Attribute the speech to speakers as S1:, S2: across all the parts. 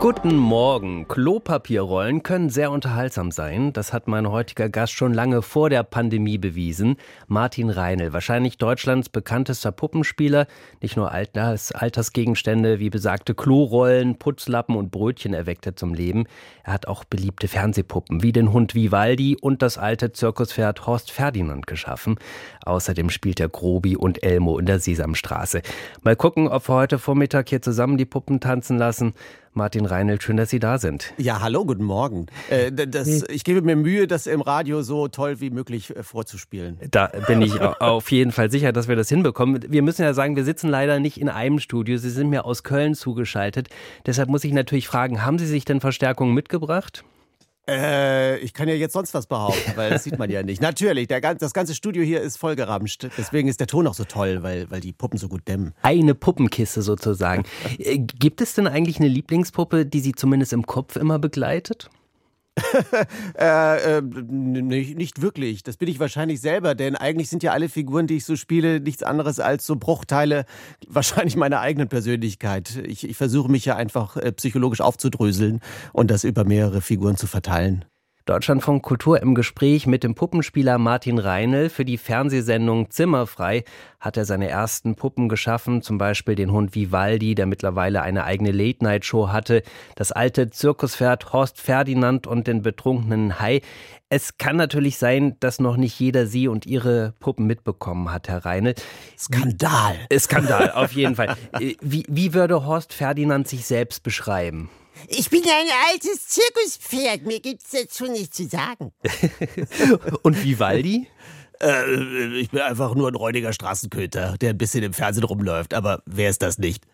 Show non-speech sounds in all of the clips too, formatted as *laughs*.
S1: Guten Morgen. Klopapierrollen können sehr unterhaltsam sein. Das hat mein heutiger Gast schon lange vor der Pandemie bewiesen. Martin Reinl, wahrscheinlich Deutschlands bekanntester Puppenspieler. Nicht nur Alters, Altersgegenstände wie besagte Klorollen, Putzlappen und Brötchen erweckt er zum Leben. Er hat auch beliebte Fernsehpuppen wie den Hund Vivaldi und das alte Zirkuspferd Horst Ferdinand geschaffen. Außerdem spielt er Grobi und Elmo in der Sesamstraße. Mal gucken, ob wir heute Vormittag hier zusammen die Puppen tanzen lassen. Martin Reinelt, schön, dass Sie da sind.
S2: Ja, hallo, guten Morgen. Äh, das, ich gebe mir Mühe, das im Radio so toll wie möglich äh, vorzuspielen.
S1: Da bin ich *laughs* auf jeden Fall sicher, dass wir das hinbekommen. Wir müssen ja sagen, wir sitzen leider nicht in einem Studio. Sie sind mir aus Köln zugeschaltet. Deshalb muss ich natürlich fragen, haben Sie sich denn Verstärkung mitgebracht?
S2: Äh, ich kann ja jetzt sonst was behaupten, weil das sieht man ja nicht. Natürlich, der, das ganze Studio hier ist vollgeramscht. Deswegen ist der Ton auch so toll, weil, weil die Puppen so gut dämmen.
S1: Eine Puppenkiste sozusagen. Äh, gibt es denn eigentlich eine Lieblingspuppe, die Sie zumindest im Kopf immer begleitet? *laughs*
S2: äh, äh, nicht, nicht, wirklich. Das bin ich wahrscheinlich selber, denn eigentlich sind ja alle Figuren, die ich so spiele, nichts anderes als so Bruchteile *laughs* wahrscheinlich meiner eigenen Persönlichkeit. Ich, ich versuche mich ja einfach äh, psychologisch aufzudröseln und das über mehrere Figuren zu verteilen.
S1: Deutschlandfunk Kultur im Gespräch mit dem Puppenspieler Martin Reinl. Für die Fernsehsendung Zimmerfrei hat er seine ersten Puppen geschaffen, zum Beispiel den Hund Vivaldi, der mittlerweile eine eigene Late-Night-Show hatte, das alte Zirkuspferd Horst Ferdinand und den betrunkenen Hai. Es kann natürlich sein, dass noch nicht jeder Sie und Ihre Puppen mitbekommen hat, Herr Reinl.
S2: Skandal.
S1: Skandal, auf jeden Fall. Wie, wie würde Horst Ferdinand sich selbst beschreiben?
S3: Ich bin ein altes Zirkuspferd, mir gibt's dazu nichts zu sagen. *laughs*
S1: Und Vivaldi?
S2: Äh, ich bin einfach nur ein räudiger Straßenköter, der ein bisschen im Fernsehen rumläuft. Aber wer ist das nicht?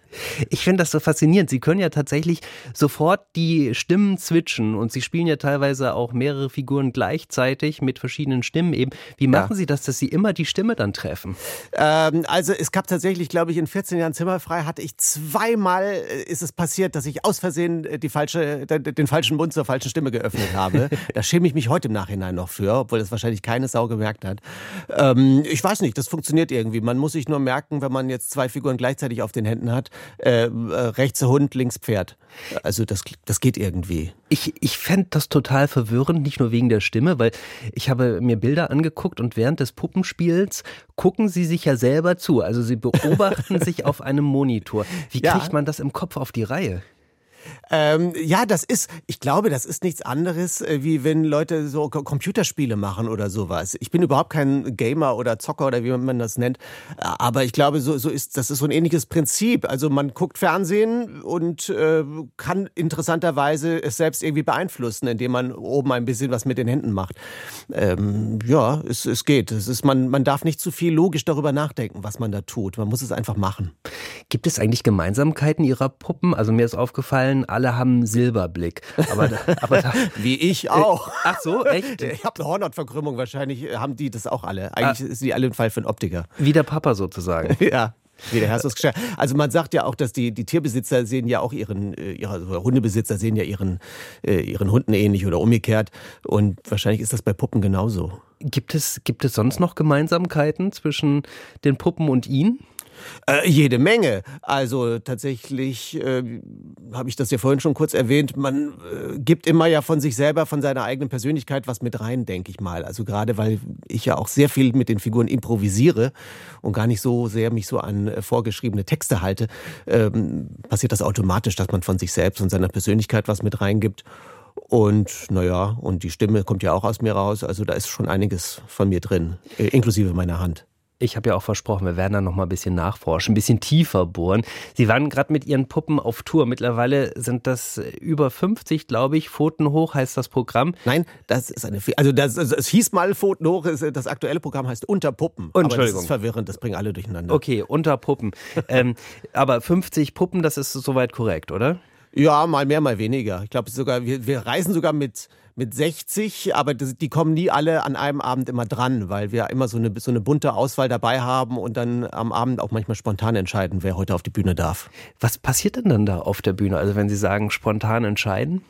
S1: Ich finde das so faszinierend. Sie können ja tatsächlich sofort die Stimmen switchen und Sie spielen ja teilweise auch mehrere Figuren gleichzeitig mit verschiedenen Stimmen eben. Wie machen ja. Sie das, dass Sie immer die Stimme dann treffen?
S2: Ähm, also es gab tatsächlich, glaube ich, in 14 Jahren Zimmerfrei hatte ich zweimal äh, ist es passiert, dass ich aus Versehen äh, die falsche, den falschen Mund zur falschen Stimme geöffnet habe. *laughs* da schäme ich mich heute im Nachhinein noch für, obwohl das wahrscheinlich keine Sau gemerkt hat. Ähm, ich weiß nicht, das funktioniert irgendwie. Man muss sich nur merken, wenn man jetzt zwei Figuren gleichzeitig auf den Händen hat, äh, äh, rechts Hund, links Pferd. Also das, das geht irgendwie.
S1: Ich, ich fände das total verwirrend, nicht nur wegen der Stimme, weil ich habe mir Bilder angeguckt und während des Puppenspiels gucken sie sich ja selber zu. Also sie beobachten *laughs* sich auf einem Monitor. Wie kriegt ja. man das im Kopf auf die Reihe?
S2: Ähm, ja, das ist, ich glaube, das ist nichts anderes, äh, wie wenn Leute so Computerspiele machen oder sowas. Ich bin überhaupt kein Gamer oder Zocker oder wie man das nennt, aber ich glaube, so, so ist, das ist so ein ähnliches Prinzip. Also man guckt Fernsehen und äh, kann interessanterweise es selbst irgendwie beeinflussen, indem man oben ein bisschen was mit den Händen macht. Ähm, ja, es, es geht. Es ist, man, man darf nicht zu viel logisch darüber nachdenken, was man da tut. Man muss es einfach machen.
S1: Gibt es eigentlich Gemeinsamkeiten Ihrer Puppen? Also mir ist aufgefallen, allen, alle haben Silberblick.
S2: Aber, aber da, *laughs* Wie ich auch.
S1: Ach so, echt? *laughs*
S2: Ich habe eine Hornhautverkrümmung, wahrscheinlich haben die das auch alle. Eigentlich ah. sind die alle im Fall für einen Optiker.
S1: Wie der Papa sozusagen. *laughs*
S2: ja. Wie der Herr Also man sagt ja auch, dass die, die Tierbesitzer sehen ja auch ihren, äh, ihre also Hundebesitzer sehen ja ihren, äh, ihren Hunden ähnlich oder umgekehrt. Und wahrscheinlich ist das bei Puppen genauso.
S1: Gibt es, gibt es sonst noch Gemeinsamkeiten zwischen den Puppen und Ihnen?
S2: Äh, jede Menge. Also tatsächlich äh, habe ich das ja vorhin schon kurz erwähnt. Man äh, gibt immer ja von sich selber, von seiner eigenen Persönlichkeit was mit rein, denke ich mal. Also gerade weil ich ja auch sehr viel mit den Figuren improvisiere und gar nicht so sehr mich so an äh, vorgeschriebene Texte halte, ähm, passiert das automatisch, dass man von sich selbst und seiner Persönlichkeit was mit reingibt. Und naja, und die Stimme kommt ja auch aus mir raus. Also da ist schon einiges von mir drin, äh, inklusive meiner Hand.
S1: Ich habe ja auch versprochen, wir werden da noch mal ein bisschen nachforschen, ein bisschen tiefer bohren. Sie waren gerade mit Ihren Puppen auf Tour. Mittlerweile sind das über 50, glaube ich. Pfoten hoch heißt das Programm.
S2: Nein, das ist eine. Also das, es hieß mal Pfoten hoch. Das aktuelle Programm heißt Unter Puppen.
S1: Entschuldigung. Aber
S2: das ist verwirrend. Das bringen alle durcheinander.
S1: Okay, Unter Puppen. ähm, aber 50 Puppen, das ist soweit korrekt, oder?
S2: Ja, mal mehr, mal weniger. Ich glaube sogar, wir, wir reisen sogar mit mit 60, aber die kommen nie alle an einem Abend immer dran, weil wir immer so eine, so eine bunte Auswahl dabei haben und dann am Abend auch manchmal spontan entscheiden, wer heute auf die Bühne darf.
S1: Was passiert denn dann da auf der Bühne? Also wenn Sie sagen spontan entscheiden?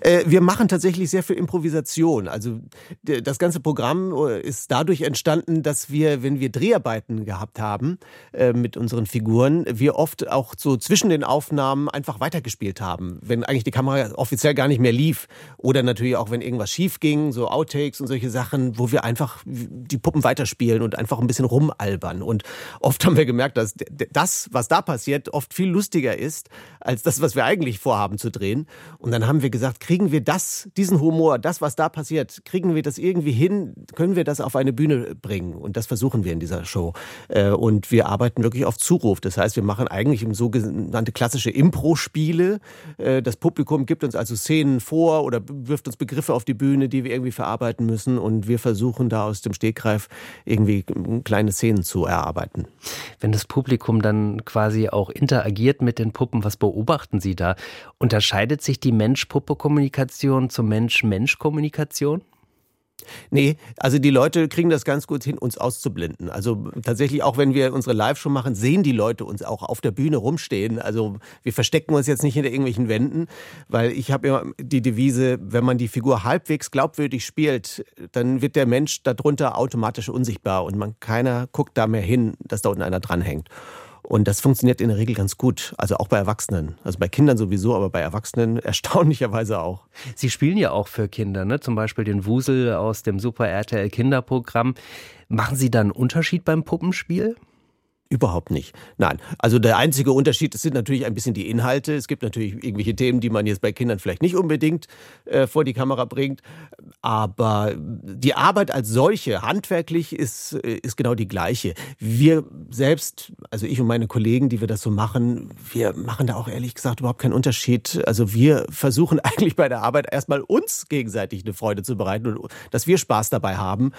S2: Äh, wir machen tatsächlich sehr viel Improvisation. Also das ganze Programm äh, ist dadurch entstanden, dass wir, wenn wir Dreharbeiten gehabt haben äh, mit unseren Figuren, wir oft auch so zwischen den Aufnahmen einfach weitergespielt haben, wenn eigentlich die Kamera offiziell gar nicht mehr lief oder natürlich auch wenn irgendwas schief ging, so Outtakes und solche Sachen, wo wir einfach die Puppen weiterspielen und einfach ein bisschen rumalbern. Und oft haben wir gemerkt, dass das, was da passiert, oft viel lustiger ist als das, was wir eigentlich vorhaben zu drehen. Und dann haben wir gesagt gesagt, kriegen wir das, diesen Humor, das, was da passiert, kriegen wir das irgendwie hin, können wir das auf eine Bühne bringen? Und das versuchen wir in dieser Show. Äh, und wir arbeiten wirklich auf Zuruf. Das heißt, wir machen eigentlich sogenannte klassische Impro-Spiele. Äh, das Publikum gibt uns also Szenen vor oder wirft uns Begriffe auf die Bühne, die wir irgendwie verarbeiten müssen. Und wir versuchen da aus dem Stegreif irgendwie kleine Szenen zu erarbeiten.
S1: Wenn das Publikum dann quasi auch interagiert mit den Puppen, was beobachten Sie da? Unterscheidet sich die Mensch-Puppe Kommunikation zur Mensch-Mensch-Kommunikation?
S2: Nee, also die Leute kriegen das ganz gut hin, uns auszublenden. Also tatsächlich, auch wenn wir unsere Live-Show machen, sehen die Leute uns auch auf der Bühne rumstehen. Also wir verstecken uns jetzt nicht hinter irgendwelchen Wänden, weil ich habe immer die Devise, wenn man die Figur halbwegs glaubwürdig spielt, dann wird der Mensch darunter automatisch unsichtbar und man keiner guckt da mehr hin, dass da unten einer dranhängt. Und das funktioniert in der Regel ganz gut. Also auch bei Erwachsenen. Also bei Kindern sowieso, aber bei Erwachsenen *laughs* erstaunlicherweise auch.
S1: Sie spielen ja auch für Kinder, ne? Zum Beispiel den Wusel aus dem Super RTL Kinderprogramm. Machen Sie da einen Unterschied beim Puppenspiel?
S2: Überhaupt nicht. Nein. Also der einzige Unterschied sind natürlich ein bisschen die Inhalte. Es gibt natürlich irgendwelche Themen, die man jetzt bei Kindern vielleicht nicht unbedingt äh, vor die Kamera bringt. Aber die Arbeit als solche, handwerklich, ist, äh, ist genau die gleiche. Wir selbst, also ich und meine Kollegen, die wir das so machen, wir machen da auch ehrlich gesagt überhaupt keinen Unterschied. Also wir versuchen *laughs* eigentlich bei der Arbeit erstmal uns gegenseitig eine Freude zu bereiten und dass wir Spaß dabei haben.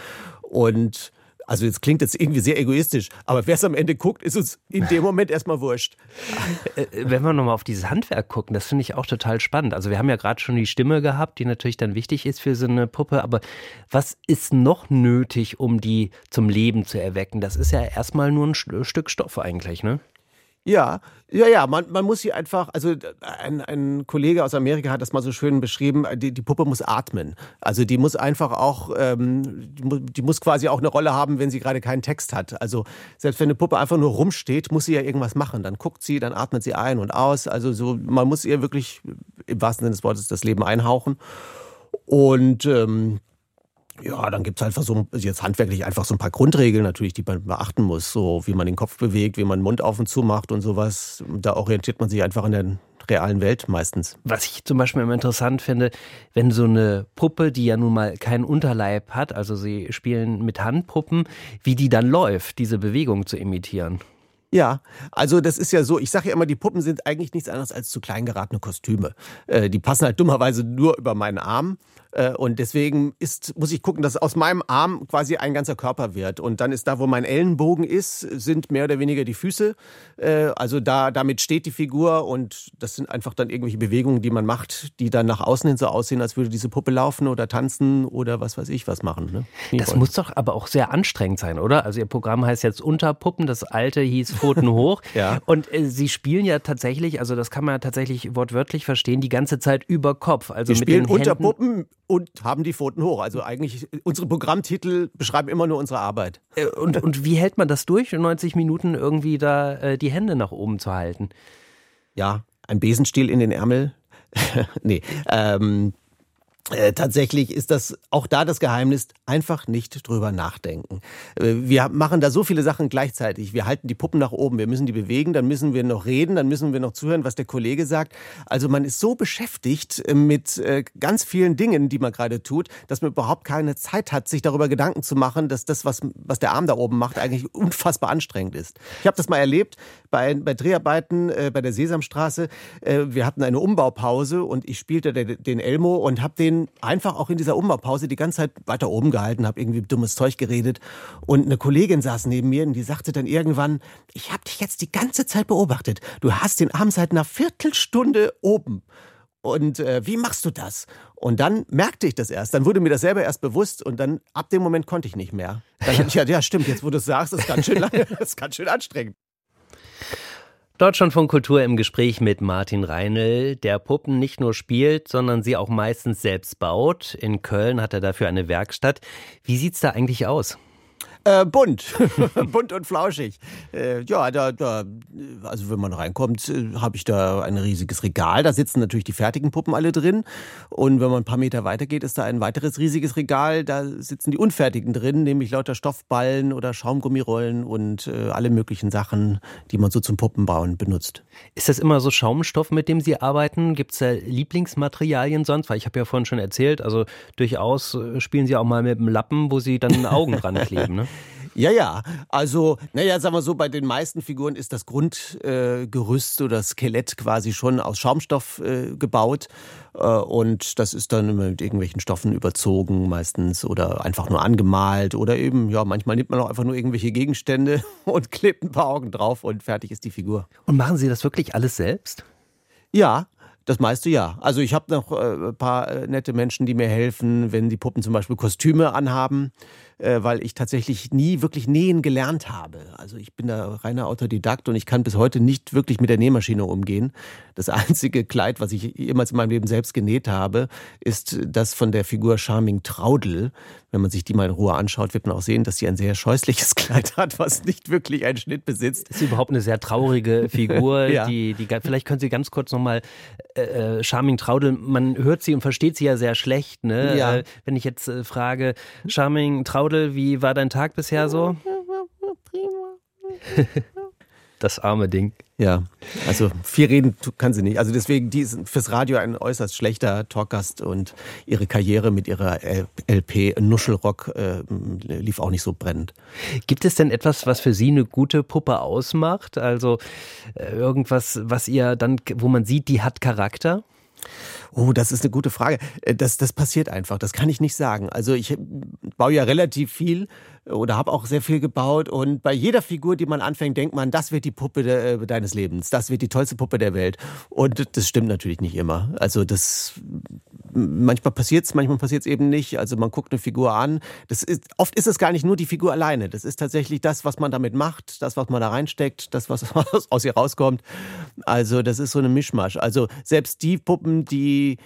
S2: Und also jetzt klingt jetzt irgendwie sehr egoistisch, aber wer es am Ende guckt, ist uns in dem Moment erstmal wurscht.
S1: Äh, äh, wenn wir nochmal auf dieses Handwerk gucken, das finde ich auch total spannend. Also wir haben ja gerade schon die Stimme gehabt, die natürlich dann wichtig ist für so eine Puppe, aber was ist noch nötig, um die zum Leben zu erwecken? Das ist ja erstmal nur ein Stück Stoff eigentlich, ne?
S2: Ja, ja, ja, man, man muss sie einfach, also ein, ein Kollege aus Amerika hat das mal so schön beschrieben, die, die Puppe muss atmen. Also die muss einfach auch, ähm, die muss quasi auch eine Rolle haben, wenn sie gerade keinen Text hat. Also selbst wenn eine Puppe einfach nur rumsteht, muss sie ja irgendwas machen. Dann guckt sie, dann atmet sie ein und aus. Also so, man muss ihr wirklich im wahrsten Sinne des Wortes das Leben einhauchen. Und ähm, ja, dann gibt's einfach so jetzt handwerklich einfach so ein paar Grundregeln natürlich, die man beachten muss. So wie man den Kopf bewegt, wie man den Mund auf und zu macht und sowas. Da orientiert man sich einfach an der realen Welt meistens.
S1: Was ich zum Beispiel immer interessant finde, wenn so eine Puppe, die ja nun mal keinen Unterleib hat, also sie spielen mit Handpuppen, wie die dann läuft, diese Bewegung zu imitieren.
S2: Ja, also das ist ja so, ich sage ja immer, die Puppen sind eigentlich nichts anderes als zu klein geratene Kostüme. Äh, die passen halt dummerweise nur über meinen Arm. Äh, und deswegen ist, muss ich gucken, dass aus meinem Arm quasi ein ganzer Körper wird. Und dann ist da, wo mein Ellenbogen ist, sind mehr oder weniger die Füße. Äh, also da, damit steht die Figur und das sind einfach dann irgendwelche Bewegungen, die man macht, die dann nach außen hin so aussehen, als würde diese Puppe laufen oder tanzen oder was weiß ich was machen. Ne?
S1: Das muss doch aber auch sehr anstrengend sein, oder? Also Ihr Programm heißt jetzt Unterpuppen, das alte hieß Pfoten *laughs* hoch.
S2: ja.
S1: Und äh, Sie spielen ja tatsächlich, also das kann man ja tatsächlich wortwörtlich verstehen, die ganze Zeit über Kopf. Also
S2: Wir
S1: mit
S2: spielen
S1: den
S2: Unterpuppen und haben die Pfoten hoch. Also eigentlich, unsere Programmtitel beschreiben immer nur unsere Arbeit.
S1: Äh, und, und wie hält man das durch, 90 Minuten irgendwie da äh, die Hände nach oben zu halten?
S2: Ja, ein Besenstiel in den Ärmel. *laughs* nee, ähm, äh, tatsächlich ist das auch da das Geheimnis, einfach nicht drüber nachdenken. Äh, wir machen da so viele Sachen gleichzeitig. Wir halten die Puppen nach oben, wir müssen die bewegen, dann müssen wir noch reden, dann müssen wir noch zuhören, was der Kollege sagt. Also man ist so beschäftigt äh, mit ganz vielen Dingen, die man gerade tut, dass man überhaupt keine Zeit hat, sich darüber Gedanken zu machen, dass das, was, was der Arm da oben macht, eigentlich unfassbar anstrengend ist. Ich habe das mal erlebt bei, bei Dreharbeiten bei der Sesamstraße. Wir hatten eine Umbaupause und ich spielte den Elmo und habe den einfach auch in dieser Umbaupause die ganze Zeit weiter oben gehalten, habe irgendwie dummes Zeug geredet. Und eine Kollegin saß neben mir und die sagte dann irgendwann, ich habe dich jetzt die ganze Zeit beobachtet. Du hast den Arm seit einer Viertelstunde oben. Und äh, wie machst du das? Und dann merkte ich das erst. Dann wurde mir das selber erst bewusst und dann ab dem Moment konnte ich nicht mehr. Dann ja. ich ja, ja, stimmt, jetzt wo du es sagst, ist ganz schön lange, *laughs* ist ganz schön anstrengend.
S1: Deutschland von Kultur im Gespräch mit Martin Reinl, der Puppen nicht nur spielt, sondern sie auch meistens selbst baut. In Köln hat er dafür eine Werkstatt. Wie sieht's da eigentlich aus?
S2: Äh, bunt. *laughs* bunt und flauschig. Äh, ja, da, da, also wenn man reinkommt, äh, habe ich da ein riesiges Regal. Da sitzen natürlich die fertigen Puppen alle drin. Und wenn man ein paar Meter weiter geht, ist da ein weiteres riesiges Regal. Da sitzen die unfertigen drin, nämlich lauter Stoffballen oder Schaumgummirollen und äh, alle möglichen Sachen, die man so zum Puppenbauen benutzt.
S1: Ist das immer so Schaumstoff, mit dem Sie arbeiten? Gibt es da Lieblingsmaterialien sonst? Weil ich habe ja vorhin schon erzählt, also durchaus äh, spielen Sie auch mal mit einem Lappen, wo Sie dann Augen dran kleben, ne?
S2: Ja, ja. Also, naja, sagen wir so, bei den meisten Figuren ist das Grundgerüst äh, oder Skelett quasi schon aus Schaumstoff äh, gebaut. Äh, und das ist dann mit irgendwelchen Stoffen überzogen meistens oder einfach nur angemalt oder eben, ja, manchmal nimmt man auch einfach nur irgendwelche Gegenstände *laughs* und klebt ein paar Augen drauf und fertig ist die Figur.
S1: Und machen Sie das wirklich alles selbst?
S2: Ja, das meiste ja. Also ich habe noch äh, ein paar äh, nette Menschen, die mir helfen, wenn die Puppen zum Beispiel Kostüme anhaben äh, weil ich tatsächlich nie wirklich nähen gelernt habe. Also ich bin da reiner Autodidakt und ich kann bis heute nicht wirklich mit der Nähmaschine umgehen. Das *laughs* einzige Kleid, was ich jemals in meinem Leben selbst genäht habe, ist das von der Figur Charming Traudel. Wenn man sich die mal in Ruhe anschaut, wird man auch sehen, dass sie ein sehr scheußliches *laughs* Kleid hat, was nicht wirklich einen Schnitt besitzt.
S1: Ist überhaupt eine sehr traurige *laughs* Figur. ja. die, die, vielleicht können Sie ganz kurz nochmal äh, äh, Charming Traudel, man hört sie und versteht sie ja sehr schlecht. Ne? Ja. Äh, wenn ich jetzt äh, frage, Charming Traudel, Traudel, wie war dein Tag bisher so? *laughs* Das arme Ding.
S2: Ja, also viel reden kann sie nicht. Also deswegen, die ist fürs Radio ein äußerst schlechter Talkgast und ihre Karriere mit ihrer LP Nuschelrock äh, lief auch nicht so brennend.
S1: Gibt es denn etwas, was für Sie eine gute Puppe ausmacht? Also äh, irgendwas, was ihr dann, wo man sieht, die hat Charakter?
S2: Oh, das ist eine gute Frage. Äh, das, das passiert einfach. Das kann ich nicht sagen. Also ich baue ja relativ viel oder habe auch sehr viel gebaut. Und bei jeder Figur, die man anfängt, denkt man, das wird die Puppe de, äh, deines Lebens, das wird die tollste Puppe der Welt. Und das stimmt natürlich nicht immer. Also das manchmal passiert's, manchmal passiert's eben nicht. Also man guckt eine Figur an. Das ist, oft ist es gar nicht nur die Figur alleine. Das ist tatsächlich das, was man damit macht, das, was man da reinsteckt, das, was *laughs* aus ihr rauskommt. Also das ist so eine Mischmasch. Also selbst die Puppen, die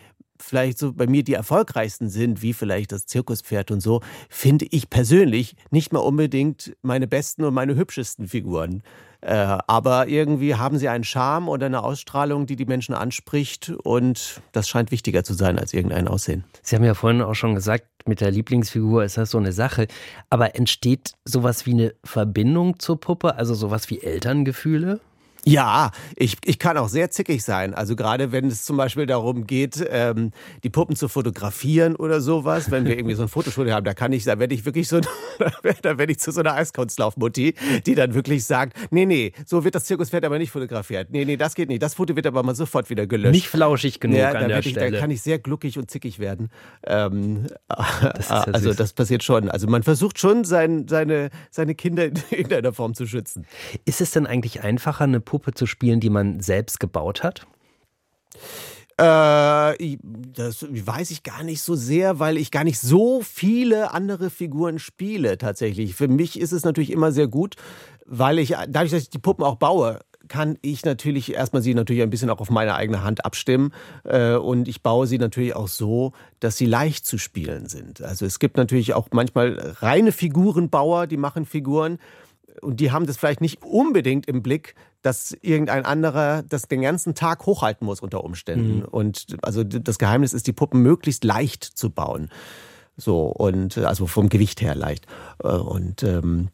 S2: vielleicht so bei mir die erfolgreichsten sind, wie vielleicht das Zirkuspferd und so, finde ich persönlich nicht mal unbedingt meine besten und meine hübschesten Figuren. Äh, aber irgendwie haben sie einen Charme oder eine Ausstrahlung, die die Menschen anspricht und das scheint wichtiger zu sein als irgendein Aussehen.
S1: Sie haben ja vorhin auch schon gesagt, mit der Lieblingsfigur ist das so eine Sache. Aber entsteht sowas wie eine Verbindung zur Puppe, also sowas wie Elterngefühle?
S2: Ja, ich, ich kann auch sehr zickig sein. Also gerade wenn es zum Beispiel darum geht, ähm, die Puppen zu fotografieren oder sowas, wenn wir irgendwie so ein *laughs* Fotostudio haben, da kann ich, da werde ich wirklich so, *laughs* da werde ich zu so einer Eiskunstlaufmutti, die dann wirklich sagt, nee, nee, so wird das Zirkuspferd aber nicht fotografiert. Nee, nee, das geht nicht. Das Foto wird aber mal sofort wieder gelöscht.
S1: Nicht flauschig genug ja, an der
S2: ich,
S1: Stelle.
S2: Da kann ich sehr gluckig und zickig werden. Ähm, *laughs* das ja also das passiert schon. Also man versucht schon, sein, seine, seine Kinder in irgendeiner Form zu schützen.
S1: Ist es denn eigentlich einfacher, eine Puppe zu spielen, die man selbst gebaut hat?
S2: Äh, das weiß ich gar nicht so sehr, weil ich gar nicht so viele andere Figuren spiele tatsächlich. Für mich ist es natürlich immer sehr gut, weil ich, dadurch, dass ich die Puppen auch baue, kann ich natürlich erstmal sie natürlich ein bisschen auch auf meine eigene Hand abstimmen äh, und ich baue sie natürlich auch so, dass sie leicht zu spielen sind. Also es gibt natürlich auch manchmal reine Figurenbauer, die machen Figuren und die haben das vielleicht nicht unbedingt im Blick, dass irgendein anderer das den ganzen Tag hochhalten muss unter Umständen. Mhm. Und also das Geheimnis ist, die Puppen möglichst leicht zu bauen. So, und also vom Gewicht her leicht. Äh, und ähm,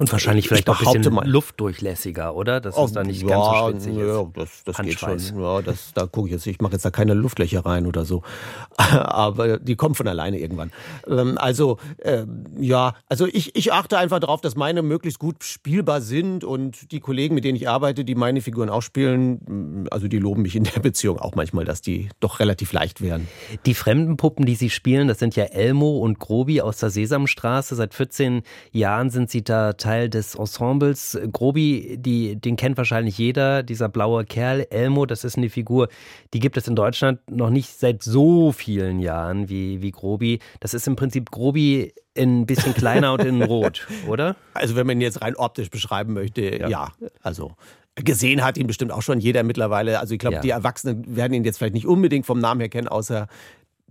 S1: und wahrscheinlich vielleicht auch ein bisschen luftdurchlässiger, oder? Das ist da nicht ja, ganz so schwitzig
S2: Ja, das, das geht schon. Ja, das, da gucke ich jetzt, ich mache jetzt da keine Luftlöcher rein oder so. *laughs* Aber die kommen von alleine irgendwann. Ähm, also, äh, ja, also ich, ich achte einfach darauf, dass meine möglichst gut spielbar sind und die Kollegen, mit denen ich arbeite, die meine Figuren auch spielen, also die loben mich in der Beziehung auch manchmal, dass die doch relativ leicht wären.
S1: Die fremden Puppen, die Sie spielen, das sind ja Elmo und Grobi aus der Sesamstraße. Seit 14 Jahren sind Sie da teilweise Teil des Ensembles. Grobi, die, den kennt wahrscheinlich jeder, dieser blaue Kerl. Elmo, das ist eine Figur, die gibt es in Deutschland noch nicht seit so vielen Jahren wie, wie Grobi. Das ist im Prinzip Grobi in ein bisschen kleiner und in *laughs* Rot, oder?
S2: Also wenn man ihn jetzt rein optisch beschreiben möchte, ja. ja. Also Gesehen hat ihn bestimmt auch schon jeder mittlerweile. Also ich glaube,
S1: Ja.
S2: die Erwachsenen werden ihn jetzt vielleicht nicht unbedingt vom Namen her kennen, außer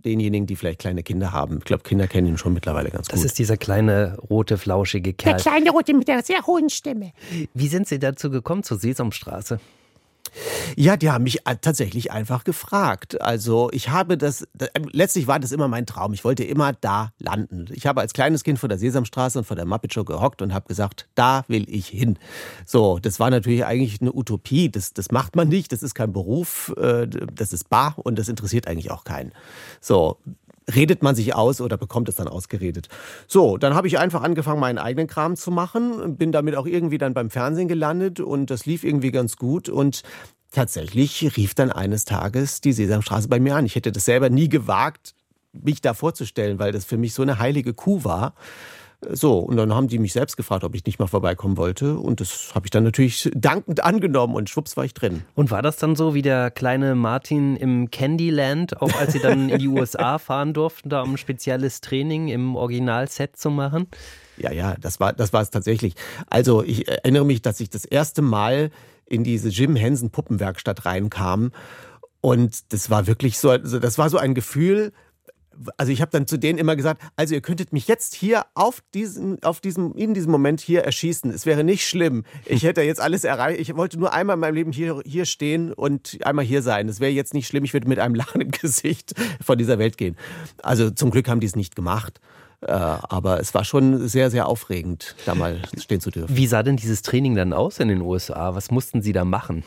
S2: denjenigen, die vielleicht kleine Kinder haben. Ich glaube, Kinder kennen ihn schon mittlerweile ganz
S1: Das
S2: gut.
S1: ist dieser kleine, rote, flauschige
S3: Der
S1: Kerl.
S3: kleine Rote mit der sehr hohen Stimme.
S1: Wie sind Sie dazu gekommen zur Sesamstraße?
S2: Ja, die haben mich äh, tatsächlich einfach gefragt. Also ich habe das, da- äh, letztlich war das immer mein Traum. Ich wollte immer da landen. Ich habe als kleines Kind vor der Sesamstraße und vor der Muppet Show gehockt und habe gesagt, da will ich hin. So, das war natürlich eigentlich eine Utopie. Das, das macht man nicht. Das ist kein Beruf. äh, Das ist bar und das interessiert eigentlich auch keinen. So, redet man sich aus oder bekommt es dann ausgeredet. So, dann habe ich einfach angefangen, meinen eigenen Kram zu machen, bin damit auch irgendwie dann beim Fernsehen gelandet und das lief irgendwie ganz gut und tatsächlich rief dann eines Tages die Sesamstraße bei mir an. Ich hätte das selber nie gewagt, mich da vorzustellen, weil das für mich so eine heilige Kuh war. So, und dann haben die mich selbst gefragt, ob ich nicht mal vorbeikommen wollte. Und das habe ich dann natürlich dankend angenommen und schwupps war ich drin.
S1: Und war das dann so wie der kleine Martin im Candyland, auch als Sie dann in die USA *laughs* fahren durften, da um ein spezielles Training im Originalset zu machen?
S2: Ja, ja, das war das war es tatsächlich. Also ich erinnere mich, dass ich das erste Mal in diese Jim Henson Puppenwerkstatt reinkam und das war wirklich so, also das war so ein Gefühl. Also ich habe dann zu denen immer gesagt, also ihr könntet mich jetzt hier auf diesen, auf diesem, in diesem Moment hier erschießen. Es wäre nicht schlimm. Ich hätte jetzt alles erreicht. Ich wollte nur einmal in meinem Leben hier, hier stehen und einmal hier sein. Es wäre jetzt nicht schlimm. Ich würde mit einem *laughs* Lachen im Gesicht von dieser Welt gehen. Also zum Glück haben die es nicht gemacht. Äh, aber es war schon sehr, sehr aufregend, da mal stehen zu dürfen.
S1: Wie sah denn dieses Training dann aus in den USA? Was mussten Sie da machen?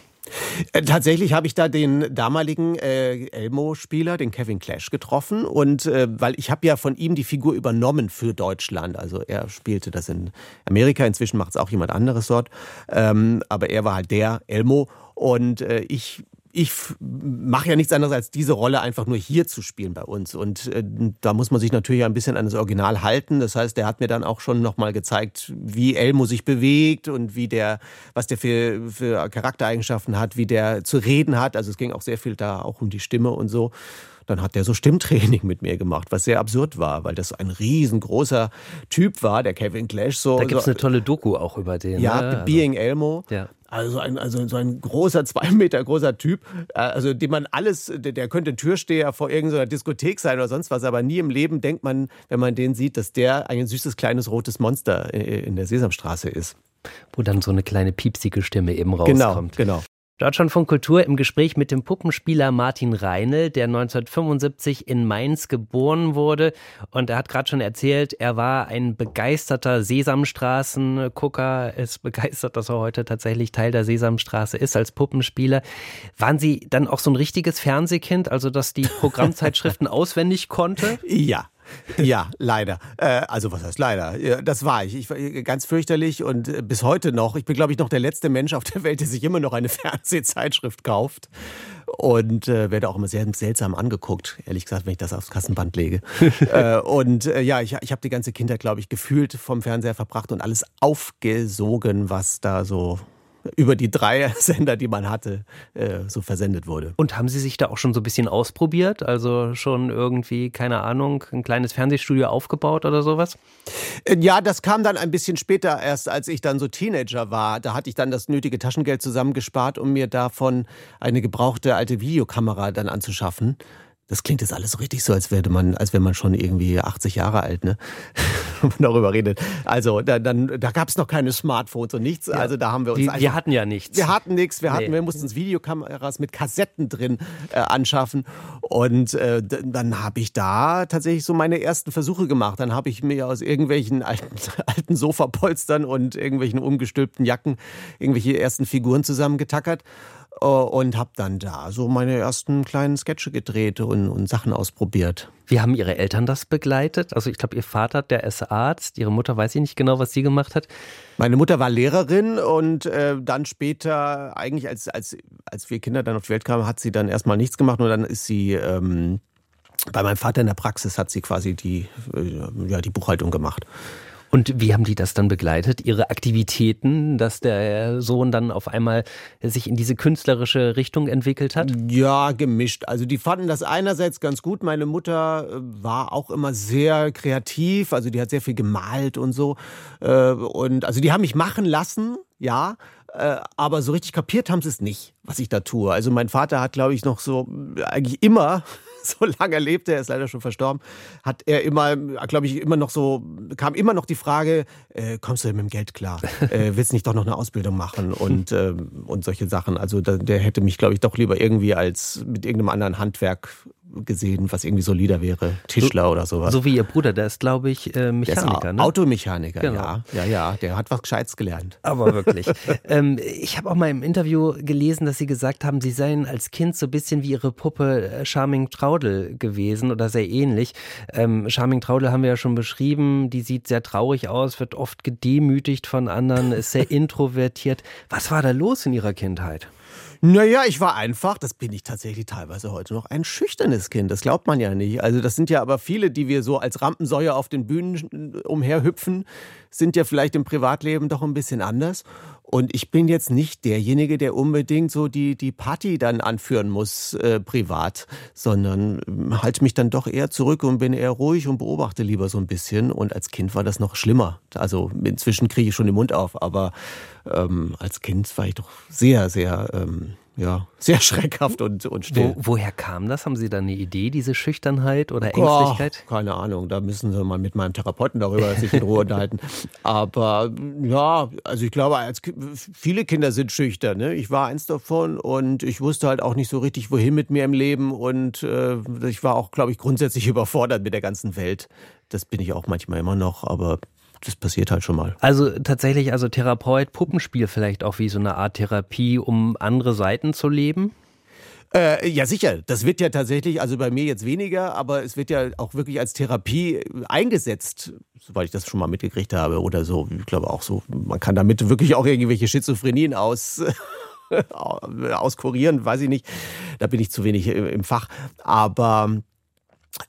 S2: Äh, Tatsächlich habe ich da den damaligen äh, Elmo-Spieler, den Kevin Clash, getroffen. Und äh, weil ich habe ja von ihm die Figur übernommen für Deutschland. Also er spielte das in Amerika, inzwischen macht es auch jemand anderes dort. Ähm, aber er war halt der Elmo. Und äh, ich ich mache ja nichts anderes als diese Rolle einfach nur hier zu spielen bei uns. Und äh, da muss man sich natürlich ein bisschen an das Original halten. Das heißt, der hat mir dann auch schon nochmal gezeigt, wie Elmo sich bewegt und wie der, was der für, für Charaktereigenschaften hat, wie der zu reden hat. Also es ging auch sehr viel da auch um die Stimme und so. Dann hat der so Stimmtraining mit mir gemacht, was sehr absurd war, weil das ein riesengroßer Typ war, der Kevin Clash. So,
S1: Da gibt es
S2: so,
S1: eine tolle Doku auch über den.
S2: ja,
S1: ne? Also-
S2: Being Elmo.
S1: Ja.
S2: Also ein, also so ein großer, zwei Meter großer Typ, äh, also dem man alles, der, könnte ein Türsteher vor irgendeiner Diskothek sein oder sonst was, aber nie im Leben denkt man, wenn man den sieht, dass der ein süßes kleines rotes Monster äh, in der Sesamstraße ist.
S1: Wo dann so eine kleine piepsige Stimme eben
S2: Genau,
S1: rauskommt.
S2: genau.
S1: Deutschlandfunk Kultur im Gespräch mit dem Puppenspieler Martin Reinl, der 1975 in Mainz geboren wurde. Und er hat gerade schon erzählt, er war ein begeisterter Sesamstraßengucker, ist begeistert, dass er heute tatsächlich Teil der Sesamstraße ist als Puppenspieler. Waren Sie dann auch so ein richtiges Fernsehkind, also dass die *laughs* Programmzeitschriften auswendig konnte?
S2: Ja. Ja, leider. Äh, also was heißt leider? Ja, Das war ich. Ich war ganz fürchterlich und äh, bis heute noch. Ich bin, glaube ich, noch der letzte Mensch auf der Welt, der sich immer noch eine *laughs* Fernsehzeitschrift kauft. Und äh, werde auch immer sehr seltsam angeguckt, ehrlich gesagt, wenn ich das aufs Kassenband lege. *laughs* äh, und äh, ja, ich, ich habe die ganze Kindheit, glaube ich, gefühlt vom Fernseher verbracht und alles aufgesogen, was da so über die drei *laughs* Sender, die man hatte, äh, so versendet wurde.
S1: Und haben Sie sich da auch schon so ein bisschen ausprobiert? Also schon irgendwie, keine Ahnung, ein kleines Fernsehstudio aufgebaut oder sowas?
S2: Äh, Ja, das kam dann ein bisschen später erst, als ich dann so Teenager war. Da hatte ich dann das nötige Taschengeld zusammengespart, um mir davon eine gebrauchte alte Videokamera dann anzuschaffen. Das klingt jetzt alles so richtig so, als wäre man, als wäre man schon irgendwie 80 Jahre alt, ne? *laughs* Wenn man darüber redet. Also da, dann, da gab es noch keine Smartphones und nichts. Also da haben wir uns
S1: Die, wir hatten ja nichts.
S2: wir hatten nichts, wir hatten,
S1: Nee.
S2: wir mussten uns Videokameras mit Kassetten drin äh, anschaffen und äh, dann habe ich da tatsächlich so meine ersten Versuche gemacht. Dann habe ich mir aus irgendwelchen alten, *laughs* alten Sofapolstern und irgendwelchen umgestülpten Jacken irgendwelche ersten Figuren zusammengetackert und habe dann da so meine ersten kleinen Sketche gedreht und, und Sachen ausprobiert.
S1: Wie haben Ihre Eltern das begleitet? Also ich glaube, Ihr Vater, der ist Arzt, Ihre Mutter weiß ich nicht genau, was sie gemacht hat.
S2: Meine Mutter war Lehrerin und äh, dann später, eigentlich als, als, als wir Kinder dann auf die Welt kamen, hat sie dann erstmal nichts gemacht und dann ist sie ähm, bei meinem Vater in der Praxis hat sie quasi die, äh, ja, die Buchhaltung gemacht.
S1: Und wie haben die das dann begleitet? Ihre Aktivitäten, dass der Sohn dann auf einmal sich in diese künstlerische Richtung entwickelt hat?
S2: Ja, gemischt. Also die fanden das einerseits ganz gut. Meine Mutter äh, war auch immer sehr kreativ, also die hat sehr viel gemalt und so. Äh, Und also die haben mich machen lassen, ja. Äh, aber so richtig kapiert haben sie es nicht, was ich da tue. Also mein Vater hat, glaube ich, noch so eigentlich immer *laughs* so lange lebte, er ist leider schon verstorben, hat er immer, glaube ich, immer noch so, kam immer noch die Frage, äh, kommst du mit dem Geld klar? *laughs* Äh, willst nicht doch noch eine Ausbildung machen und, äh, und solche Sachen? Also da, der hätte mich, glaube ich, doch lieber irgendwie als mit irgendeinem anderen Handwerk gesehen, was irgendwie solider wäre. Tischler
S1: so,
S2: oder sowas.
S1: So wie Ihr Bruder, der ist, glaube ich, äh, Mechaniker.
S2: Ne? Automechaniker, genau. ja. Ja, ja, der hat was Gescheites gelernt.
S1: Aber wirklich. *laughs* ähm, ich habe auch mal im Interview gelesen, dass Sie gesagt haben, Sie seien als Kind so ein bisschen wie Ihre Puppe äh, Charming Traudel gewesen oder sehr ähnlich. Ähm, Charming Traudel haben wir ja schon beschrieben, die sieht sehr traurig aus, wird oft gedemütigt von anderen, ist sehr *laughs* introvertiert. Was war da los in Ihrer Kindheit?
S2: Naja, ich war einfach, das bin ich tatsächlich teilweise heute noch, ein schüchternes Kind. Das glaubt man ja nicht. Also das sind ja aber viele, die wir so als Rampensäue auf den Bühnen umherhüpfen, sind ja vielleicht im Privatleben doch ein bisschen anders. Und ich bin jetzt nicht derjenige, der unbedingt so die, die Party dann anführen muss, äh, privat, sondern ähm, halte mich dann doch eher zurück und bin eher ruhig und beobachte lieber so ein bisschen. Und als Kind war das noch schlimmer. Also inzwischen kriege ich schon den Mund auf, aber ähm, als Kind war ich doch sehr, sehr ähm, ja, sehr schreckhaft und, und still.
S1: Wo, woher kam das? Haben Sie da eine Idee, diese Schüchternheit oder Ängstlichkeit?
S2: Oh, keine Ahnung, da müssen Sie mal mit meinem Therapeuten darüber sich in Ruhe unterhalten. *laughs* Aber ja, also ich glaube, als, viele Kinder sind schüchtern. Ne? Ich war eins davon und ich wusste halt auch nicht so richtig, wohin mit mir im Leben. Und äh, ich war auch, glaube ich, grundsätzlich *laughs* überfordert mit der ganzen Welt. Das bin ich auch manchmal immer noch, aber das passiert halt schon mal.
S1: Also tatsächlich, also Therapeut, Puppenspiel vielleicht auch wie so eine Art Therapie, um andere Seiten zu leben?
S2: Äh, ja, sicher. Das wird ja tatsächlich, also bei mir jetzt weniger, aber es wird ja auch wirklich als Therapie eingesetzt, soweit ich das schon mal mitgekriegt habe oder so. Ich glaube auch so, man kann damit wirklich auch irgendwelche Schizophrenien aus. *laughs* auskurieren, weiß ich nicht. Da bin ich zu wenig im Fach. Aber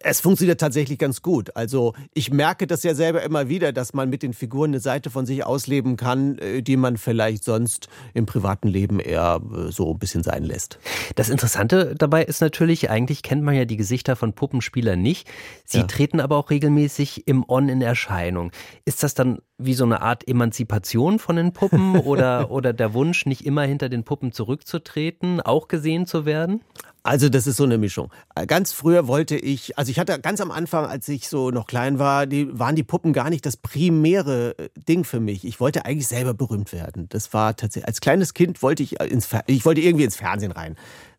S2: es funktioniert tatsächlich ganz gut. Also ich merke das ja selber immer wieder, dass man mit den Figuren eine Seite von sich ausleben kann, äh, die man vielleicht sonst im privaten Leben eher äh, so ein bisschen sein lässt.
S1: Das Interessante dabei ist natürlich, eigentlich kennt man ja die Gesichter von Puppenspielern nicht. Sie ja. treten aber auch regelmäßig im On in Erscheinung. Ist das dann wie so eine Art Emanzipation von den Puppen *laughs* oder, oder der Wunsch, nicht immer hinter den Puppen zurückzutreten, auch gesehen zu werden?
S2: Also das ist so eine Mischung. Ganz früher wollte ich, also ich hatte ganz am Anfang, als ich so noch klein war, die, waren die Puppen gar nicht das primäre äh, Ding für mich. Ich wollte eigentlich selber berühmt werden. Das war tatsächlich, als kleines Kind wollte ich ins, ich wollte irgendwie ins Fernsehen rein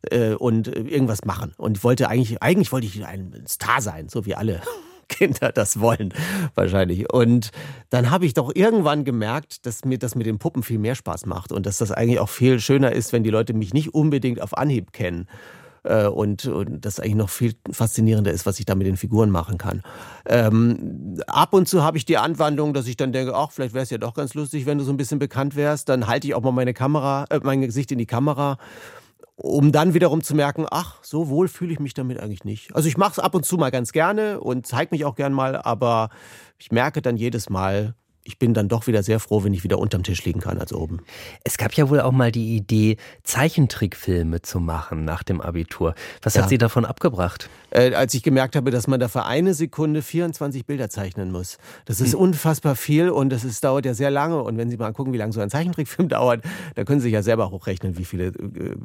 S2: äh, und irgendwas machen. Und ich wollte eigentlich, eigentlich wollte ich ein Star sein, so wie alle. *laughs* Kinder das wollen, wahrscheinlich. Und dann habe ich doch irgendwann gemerkt, dass mir das mit den Puppen viel mehr Spaß macht und dass das eigentlich auch viel schöner ist, wenn die Leute mich nicht unbedingt auf Anhieb kennen. Äh, und, und das eigentlich noch viel faszinierender ist, was ich da mit den Figuren machen kann. Ähm, ab und zu habe ich die Anwandlung, dass ich dann denke, ach, vielleicht wäre es ja doch ganz lustig, wenn du so ein bisschen bekannt wärst. Dann halte ich auch mal meine Kamera, äh, mein Gesicht in die Kamera um dann wiederum zu merken, ach, so wohl fühle ich mich damit eigentlich nicht. Also ich mache es ab und zu mal ganz gerne und zeige mich auch gern mal, aber ich merke dann jedes Mal, ich bin dann doch wieder sehr froh, wenn ich wieder unterm Tisch liegen kann als oben.
S1: Es gab ja wohl auch mal die Idee, Zeichentrickfilme zu machen nach dem Abitur. Was ja. hat Sie davon abgebracht?
S2: Äh, als ich gemerkt habe, dass man da für eine Sekunde 24 Bilder zeichnen muss. Das ist hm. unfassbar viel und das ist, dauert ja sehr lange. Und wenn Sie mal gucken, wie lange so ein Zeichentrickfilm *laughs* dauert, da können Sie sich ja selber hochrechnen, wie viele äh,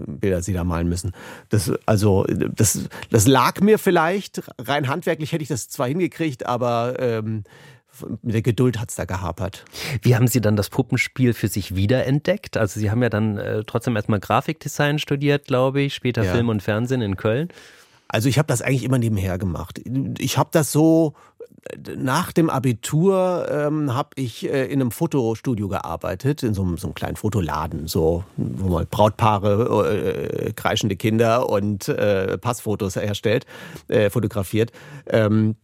S2: Bilder Sie da malen müssen. Das, also, das, das lag mir vielleicht. Rein handwerklich hätte ich das zwar hingekriegt, aber ähm, mit der Geduld hat es da gehapert.
S1: Wie haben Sie dann das Puppenspiel für sich wiederentdeckt? Also Sie haben ja dann äh, trotzdem erstmal Grafikdesign studiert, glaube ich, später ja. Film und Fernsehen in Köln.
S2: Also ich habe das eigentlich immer nebenher gemacht. Ich habe das so nach dem Abitur ähm, habe ich äh, in einem Fotostudio gearbeitet, in so einem, so einem kleinen Fotoladen, so wo man Brautpaare, äh, kreischende Kinder und äh, Passfotos erstellt, äh, fotografiert. Ähm,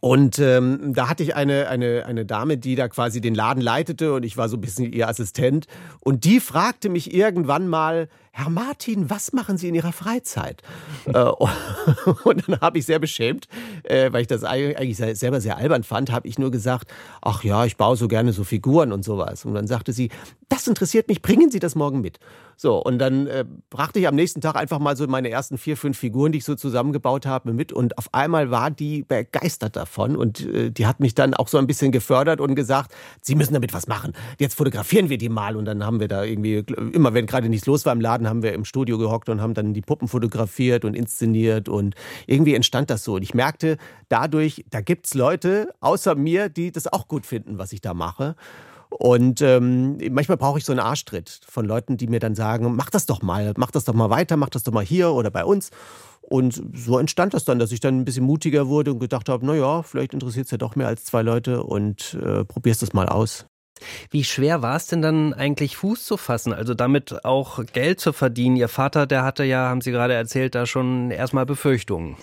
S2: und ähm, da hatte ich eine, eine, eine Dame, die da quasi den Laden leitete und ich war so ein bisschen ihr Assistent. Und die fragte mich irgendwann mal, Herr Martin, was machen Sie in Ihrer Freizeit? äh, *laughs* und dann habe ich sehr beschämt, äh, weil ich das eigentlich selber sehr albern fand, habe ich nur gesagt, ach ja, ich baue so gerne so Figuren und sowas. Und dann sagte sie, das interessiert mich, bringen Sie das morgen mit. So, und dann äh, brachte ich am nächsten Tag einfach mal so meine ersten vier, fünf Figuren, die ich so zusammengebaut habe, mit. Und auf einmal war die begeistert davon. Und äh, die hat mich dann auch so ein bisschen gefördert und gesagt, Sie müssen damit was machen. Jetzt fotografieren wir die mal. Und dann haben wir da irgendwie, immer wenn gerade nichts los war im Laden, haben wir im Studio gehockt und haben dann die Puppen fotografiert und inszeniert. Und irgendwie entstand das so. Und ich merkte dadurch, da gibt's Leute außer mir, die das auch gut finden, was ich da mache. Und ähm, manchmal brauche ich so einen Arschtritt von Leuten, die mir dann sagen, mach das doch mal, mach das doch mal weiter, mach das doch mal hier oder bei uns. Und so entstand das dann, dass ich dann ein bisschen mutiger wurde und gedacht habe, naja, vielleicht interessiert es ja doch mehr als zwei Leute und äh, probierst das mal aus.
S1: Wie schwer war es denn dann eigentlich Fuß zu fassen, also damit auch Geld zu verdienen? Ihr Vater, der hatte ja, haben Sie gerade erzählt, da schon erstmal Befürchtungen.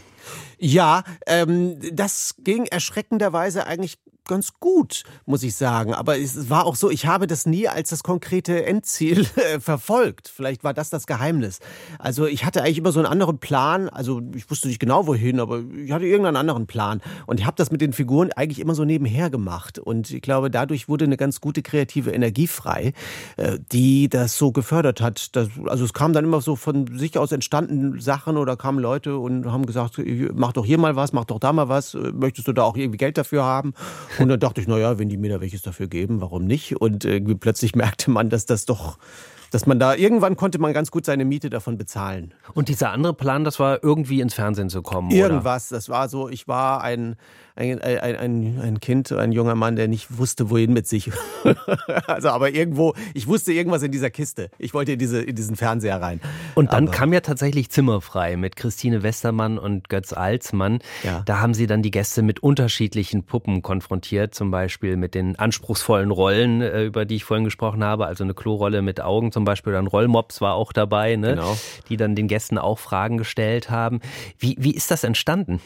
S2: Ja, ähm, das ging erschreckenderweise eigentlich ganz gut, muss ich sagen. Aber es war auch so, ich habe das nie als das konkrete Endziel *laughs* äh, verfolgt. Vielleicht war das das Geheimnis. Also ich hatte eigentlich immer so einen anderen Plan. Also ich wusste nicht genau wohin, aber ich hatte irgendeinen anderen Plan. Und ich habe das mit den Figuren eigentlich immer so nebenher gemacht. Und ich glaube, dadurch wurde eine ganz gute kreative Energie frei, äh, die das so gefördert hat. Das, also es kam dann immer so von sich aus entstanden Sachen oder kamen Leute und haben gesagt, mach doch hier mal was, mach doch da mal was. Äh, möchtest du da auch irgendwie Geld dafür haben? Und dann dachte ich, naja, wenn die mir da welches dafür geben, warum nicht? Und irgendwie plötzlich *laughs* merkte man, dass das doch dass man da irgendwann konnte man ganz gut seine Miete davon bezahlen.
S1: Und dieser andere Plan, das war irgendwie ins Fernsehen zu kommen.
S2: Irgendwas,
S1: oder?
S2: das war so, ich war ein ein, ein, ein, ein Kind, ein junger Mann, der nicht wusste, wohin mit sich. *laughs* also aber irgendwo, ich wusste irgendwas in dieser Kiste. Ich wollte in, diese, in diesen Fernseher rein.
S1: Und dann aber, kam ja tatsächlich Zimmerfrei mit Christine Westermann und Götz Alsmann. Ja. Da haben sie dann die Gäste mit unterschiedlichen Puppen konfrontiert, zum Beispiel mit den anspruchsvollen Rollen, äh, über die ich vorhin gesprochen habe. Also eine Klorolle mit Augen zum Beispiel, dann Rollmops war auch dabei, ne? genau. die dann den Gästen auch Fragen gestellt haben. Wie, wie ist das entstanden?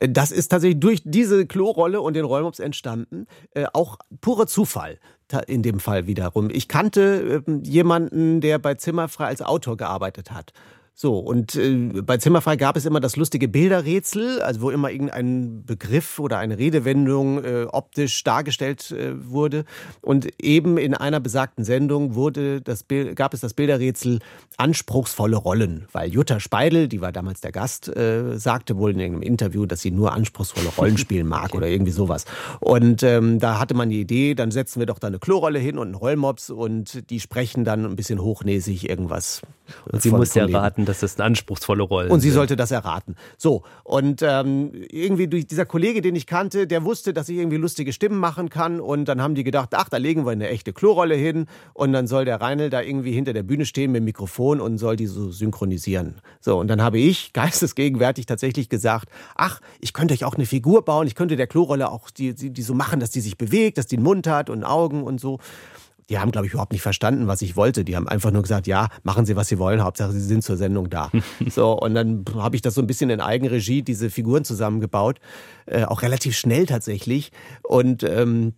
S2: Das ist tatsächlich durch diese Klorolle und den Rollmops entstanden. Äh, auch purer Zufall in dem Fall wiederum. Ich kannte äh, jemanden, der bei Zimmerfrei als Autor gearbeitet hat. So, und äh, bei Zimmerfrei gab es immer das lustige Bilderrätsel, also wo immer irgendein Begriff oder eine Redewendung äh, optisch dargestellt äh, wurde. Und eben in einer besagten Sendung wurde das Bild, gab es das Bilderrätsel anspruchsvolle Rollen, weil Jutta Speidel, die war damals der Gast, äh, sagte wohl in irgendeinem Interview, dass sie nur anspruchsvolle Rollen *laughs* spielen mag oder irgendwie sowas. Und ähm, da hatte man die Idee, dann setzen wir doch da eine Klorolle hin und einen Rollmops und die sprechen dann ein bisschen hochnäsig irgendwas.
S1: Und sie muss ja raten, dass das eine anspruchsvolle Rolle
S2: Und sie sollte das erraten. So, und ähm, irgendwie durch dieser Kollege, den ich kannte, der wusste, dass ich irgendwie lustige Stimmen machen kann. Und dann haben die gedacht, ach, da legen wir eine echte Klorolle hin. Und dann soll der Reinl da irgendwie hinter der Bühne stehen mit dem Mikrofon und soll die so synchronisieren. So, und dann habe ich *laughs* geistesgegenwärtig tatsächlich gesagt, ach, ich könnte euch auch eine Figur bauen. Ich könnte der Klorolle auch die, die, die so machen, dass die sich bewegt, dass die einen Mund hat und Augen und so die haben, glaube ich, überhaupt nicht verstanden, was ich wollte. Die haben einfach nur gesagt, ja, machen Sie, was Sie wollen, Hauptsache Sie sind zur Sendung da. *laughs* so, und dann habe ich das so ein bisschen in Eigenregie, diese Figuren zusammengebaut, äh, auch relativ schnell tatsächlich. Und ähm,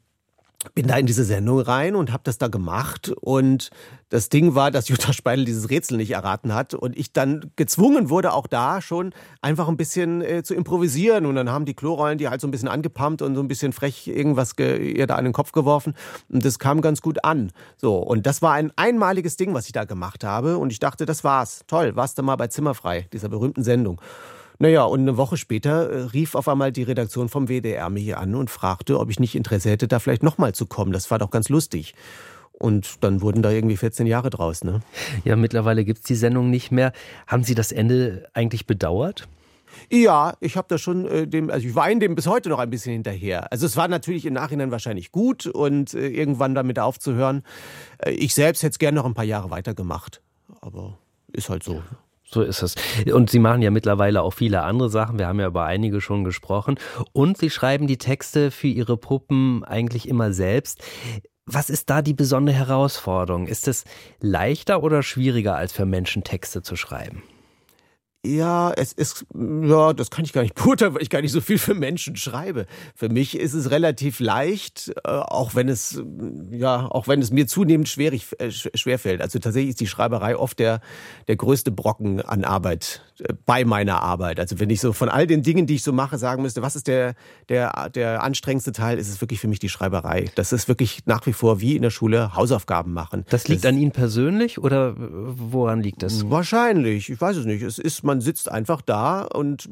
S2: bin da in diese Sendung rein und habe das da gemacht und das Ding war, dass Jutta Speidel dieses Rätsel nicht erraten hat und ich dann gezwungen wurde, auch da schon einfach ein bisschen äh, zu improvisieren und dann haben die Klorollen die halt so ein bisschen angepumpt und so ein bisschen frech irgendwas ihr da an den Kopf geworfen und das kam ganz gut an. So und das war ein einmaliges Ding, was ich da gemacht habe und ich dachte, das war's. Toll, warst du mal bei Zimmerfrei, dieser berühmten Sendung. Naja, und eine Woche später äh, rief auf einmal die Redaktion vom WDR mich an und fragte, ob ich nicht Interesse hätte, da vielleicht nochmal zu kommen. Das war doch ganz lustig. Und dann wurden da irgendwie 14 Jahre draus. Ne?
S1: Ja, mittlerweile gibt es die Sendung nicht mehr. Haben Sie das Ende eigentlich bedauert?
S2: Ja, ich habe da schon äh, dem, also ich weine dem bis heute noch ein bisschen hinterher. Also es war natürlich im Nachhinein wahrscheinlich gut und äh, irgendwann damit aufzuhören. Äh, ich selbst hätte es gerne noch ein paar Jahre weitergemacht. Aber ist halt so.
S1: So ist es. Und Sie machen ja mittlerweile auch viele andere Sachen. Wir haben ja über einige schon gesprochen. Und Sie schreiben die Texte für Ihre Puppen eigentlich immer selbst. Was ist da die besondere Herausforderung? Ist es leichter oder schwieriger, als für Menschen Texte zu schreiben?
S2: Ja, es ist, ja, das kann ich gar nicht *laughs* beurteilen, weil ich gar nicht so viel für Menschen schreibe. Für mich ist es relativ leicht, äh, auch wenn es, ja, auch wenn es mir zunehmend schwierig, äh, schwerfällt. Also tatsächlich ist die Schreiberei oft der, der größte Brocken an Arbeit, äh, bei meiner Arbeit. Also wenn ich so von all den Dingen, die ich so mache, sagen müsste, was ist der, der, der anstrengendste Teil, ist es wirklich für mich die Schreiberei. Das ist wirklich nach wie vor wie in der Schule Hausaufgaben machen.
S1: Das liegt das, an Ihnen persönlich oder woran liegt das?
S2: Wahrscheinlich, ich weiß es nicht. Es ist man sitzt einfach da und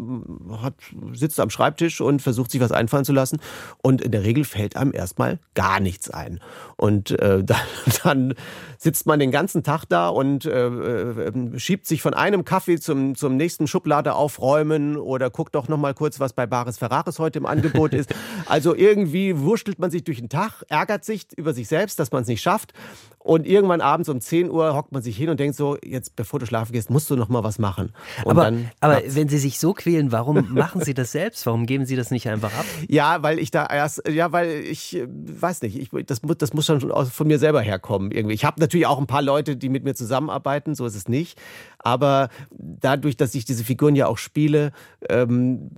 S2: hat, sitzt am Schreibtisch und versucht sich was einfallen zu lassen. Und in der Regel fällt einem erstmal gar nichts ein. Und äh, *laughs* dann, dann sitzt man den ganzen Tag da und äh, äh, schiebt sich von einem Kaffee zum, zum nächsten Schublade aufräumen oder guckt doch noch mal kurz, was bei Baris Ferraris heute im Angebot ist. *laughs* Also irgendwie wurschtelt man sich durch den Tag, ärgert sich über sich selbst, dass man es nicht schafft. Und irgendwann abends um 10 Uhr hockt man sich hin und denkt so, jetzt bevor du schlafen gehst, musst du noch mal was machen. Und
S1: aber dann, aber wenn Sie sich so quälen, warum *laughs* machen Sie das selbst? Warum geben Sie das nicht einfach ab?
S2: Ja, weil ich da erst, ja, weil ich äh, weiß nicht, ich, das, das muss schon von mir selber herkommen irgendwie. Ich habe natürlich auch ein paar Leute, die mit mir zusammenarbeiten, so ist es nicht. Aber dadurch, dass ich diese Figuren ja auch spiele, ähm,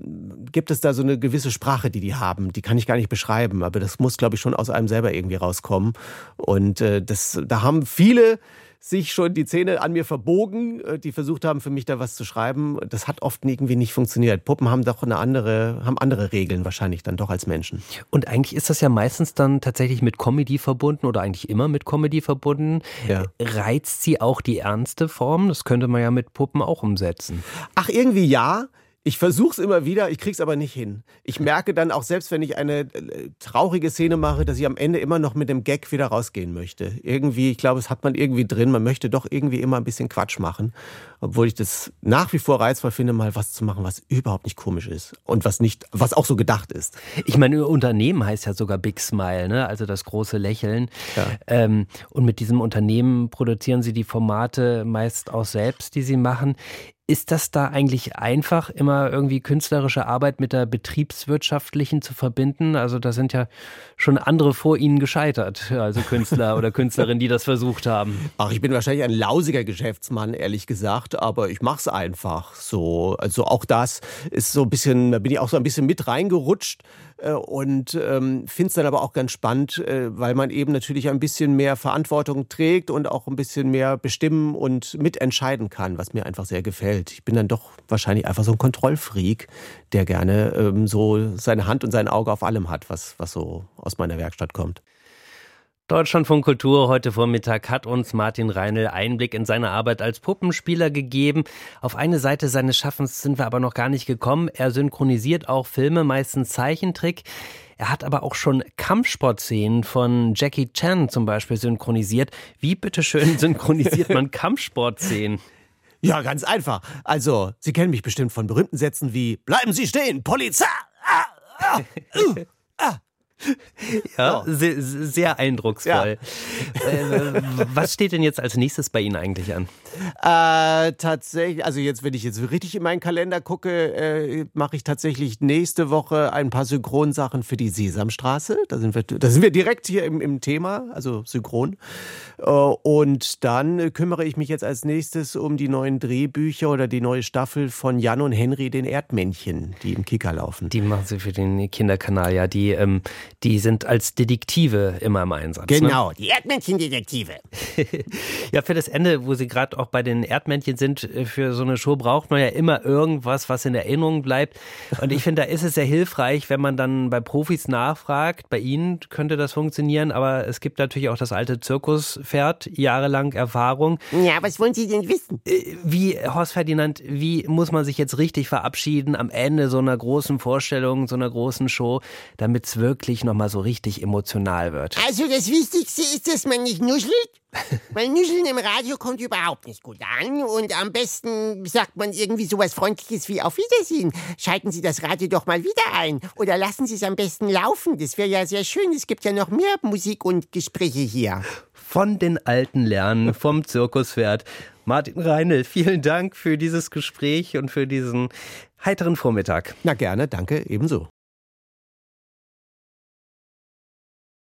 S2: gibt es da so eine gewisse Sprache, die die haben. Die kann ich gar nicht beschreiben, aber das muss, glaube ich, schon aus einem selber irgendwie rauskommen. Und äh, das, da haben viele sich schon die Zähne an mir verbogen, äh, die versucht haben, für mich da was zu schreiben. Das hat oft irgendwie nicht funktioniert. Puppen haben doch eine andere, haben andere Regeln wahrscheinlich dann doch als Menschen.
S1: Und eigentlich ist das ja meistens dann tatsächlich mit Comedy verbunden oder eigentlich immer mit Comedy verbunden. Ja. Reizt sie auch die ernste Form? Das könnte man ja mit Puppen auch umsetzen.
S2: Ach, irgendwie ja. Ich versuche es immer wieder, ich krieg's aber nicht hin. Ich merke dann auch selbst, wenn ich eine äh, traurige Szene mache, dass ich am Ende immer noch mit dem Gag wieder rausgehen möchte. Irgendwie, ich glaube, es hat man irgendwie drin. Man möchte doch irgendwie immer ein bisschen Quatsch machen, obwohl ich das nach wie vor reizvoll finde, mal was zu machen, was überhaupt nicht komisch ist und was nicht, was auch so gedacht ist.
S1: Ich meine, Unternehmen heißt ja sogar Big Smile, ne? Also das große Lächeln. Ja. Ähm, und mit diesem Unternehmen produzieren Sie die Formate meist auch selbst, die Sie machen. Ist das da eigentlich einfach, immer irgendwie künstlerische Arbeit mit der betriebswirtschaftlichen zu verbinden? Also da sind ja schon andere vor Ihnen gescheitert, also Künstler *laughs* oder Künstlerinnen, die das versucht haben.
S2: Ach, ich bin wahrscheinlich ein lausiger Geschäftsmann, ehrlich gesagt, aber ich mache es einfach so. Also auch das ist so ein bisschen, da bin ich auch so ein bisschen mit reingerutscht und ähm, finde es dann aber auch ganz spannend, äh, weil man eben natürlich ein bisschen mehr Verantwortung trägt und auch ein bisschen mehr bestimmen und mitentscheiden kann, was mir einfach sehr gefällt. Ich bin dann doch wahrscheinlich einfach so ein Kontrollfreak, der gerne ähm, so seine Hand und sein Auge auf allem hat, was, was so aus meiner Werkstatt kommt.
S1: Deutschland von Kultur heute Vormittag hat uns Martin Reinl Einblick in seine Arbeit als Puppenspieler gegeben. Auf eine Seite seines Schaffens sind wir aber noch gar nicht gekommen. Er synchronisiert auch Filme, meistens Zeichentrick. Er hat aber auch schon Kampfsportszenen von Jackie Chan zum Beispiel synchronisiert. Wie bitteschön *laughs* synchronisiert man *laughs* Kampfsportszenen?
S2: Ja, ganz einfach. Also, Sie kennen mich bestimmt von berühmten Sätzen wie Bleiben Sie stehen, Polizei! Ah, ah, uh,
S1: ah. *laughs* Ja, so. sehr, sehr, eindrucksvoll. Ja. Äh, was steht denn jetzt als nächstes bei Ihnen eigentlich an?
S2: Äh, tatsächlich, also jetzt, wenn ich jetzt richtig in meinen Kalender gucke, äh, mache ich tatsächlich nächste Woche ein paar Synchronsachen für die Sesamstraße. Da sind wir, da sind wir direkt hier im, im Thema, also synchron. Äh, und dann kümmere ich mich jetzt als nächstes um die neuen Drehbücher oder die neue Staffel von Jan und Henry, den Erdmännchen, die im Kicker laufen.
S1: Die machen Sie für den Kinderkanal, ja. Die ähm, die sind als Detektive immer im Einsatz.
S3: Ne? Genau, ne? die Erdmännchendetektive. *laughs*
S1: ja, für das Ende, wo Sie gerade auch bei den Erdmännchen sind, äh, für so eine Show braucht man ja immer irgendwas, was in Erinnerung bleibt. Und ich finde, da ist es sehr hilfreich, wenn man dann bei Profis nachfragt. Bei Ihnen könnte das funktionieren, aber es gibt natürlich auch das alte Zirkuspferd, jahrelang Erfahrung.
S3: Ja, was wollen Sie denn wissen?
S1: Äh, wie, Horst Ferdinand, wie muss man sich jetzt richtig verabschieden am Ende so einer großen Vorstellung, so einer großen Show, damit es wirklich noch nochmal so richtig emotional wird.
S3: Also das Wichtigste ist, dass man nicht nuschelt. *laughs* Weil Nuscheln im Radio kommt überhaupt nicht gut an. Und am besten sagt man irgendwie sowas Freundliches wie Auf Wiedersehen. Schalten Sie das Radio doch mal wieder ein. Oder lassen Sie es am besten laufen. Das wäre ja sehr schön. Es gibt ja noch mehr Musik und Gespräche hier.
S1: Von den Alten lernen, vom Zirkuspferd. Martin Reinl, vielen Dank für dieses Gespräch und für diesen heiteren Vormittag.
S2: Na gerne, danke, ebenso.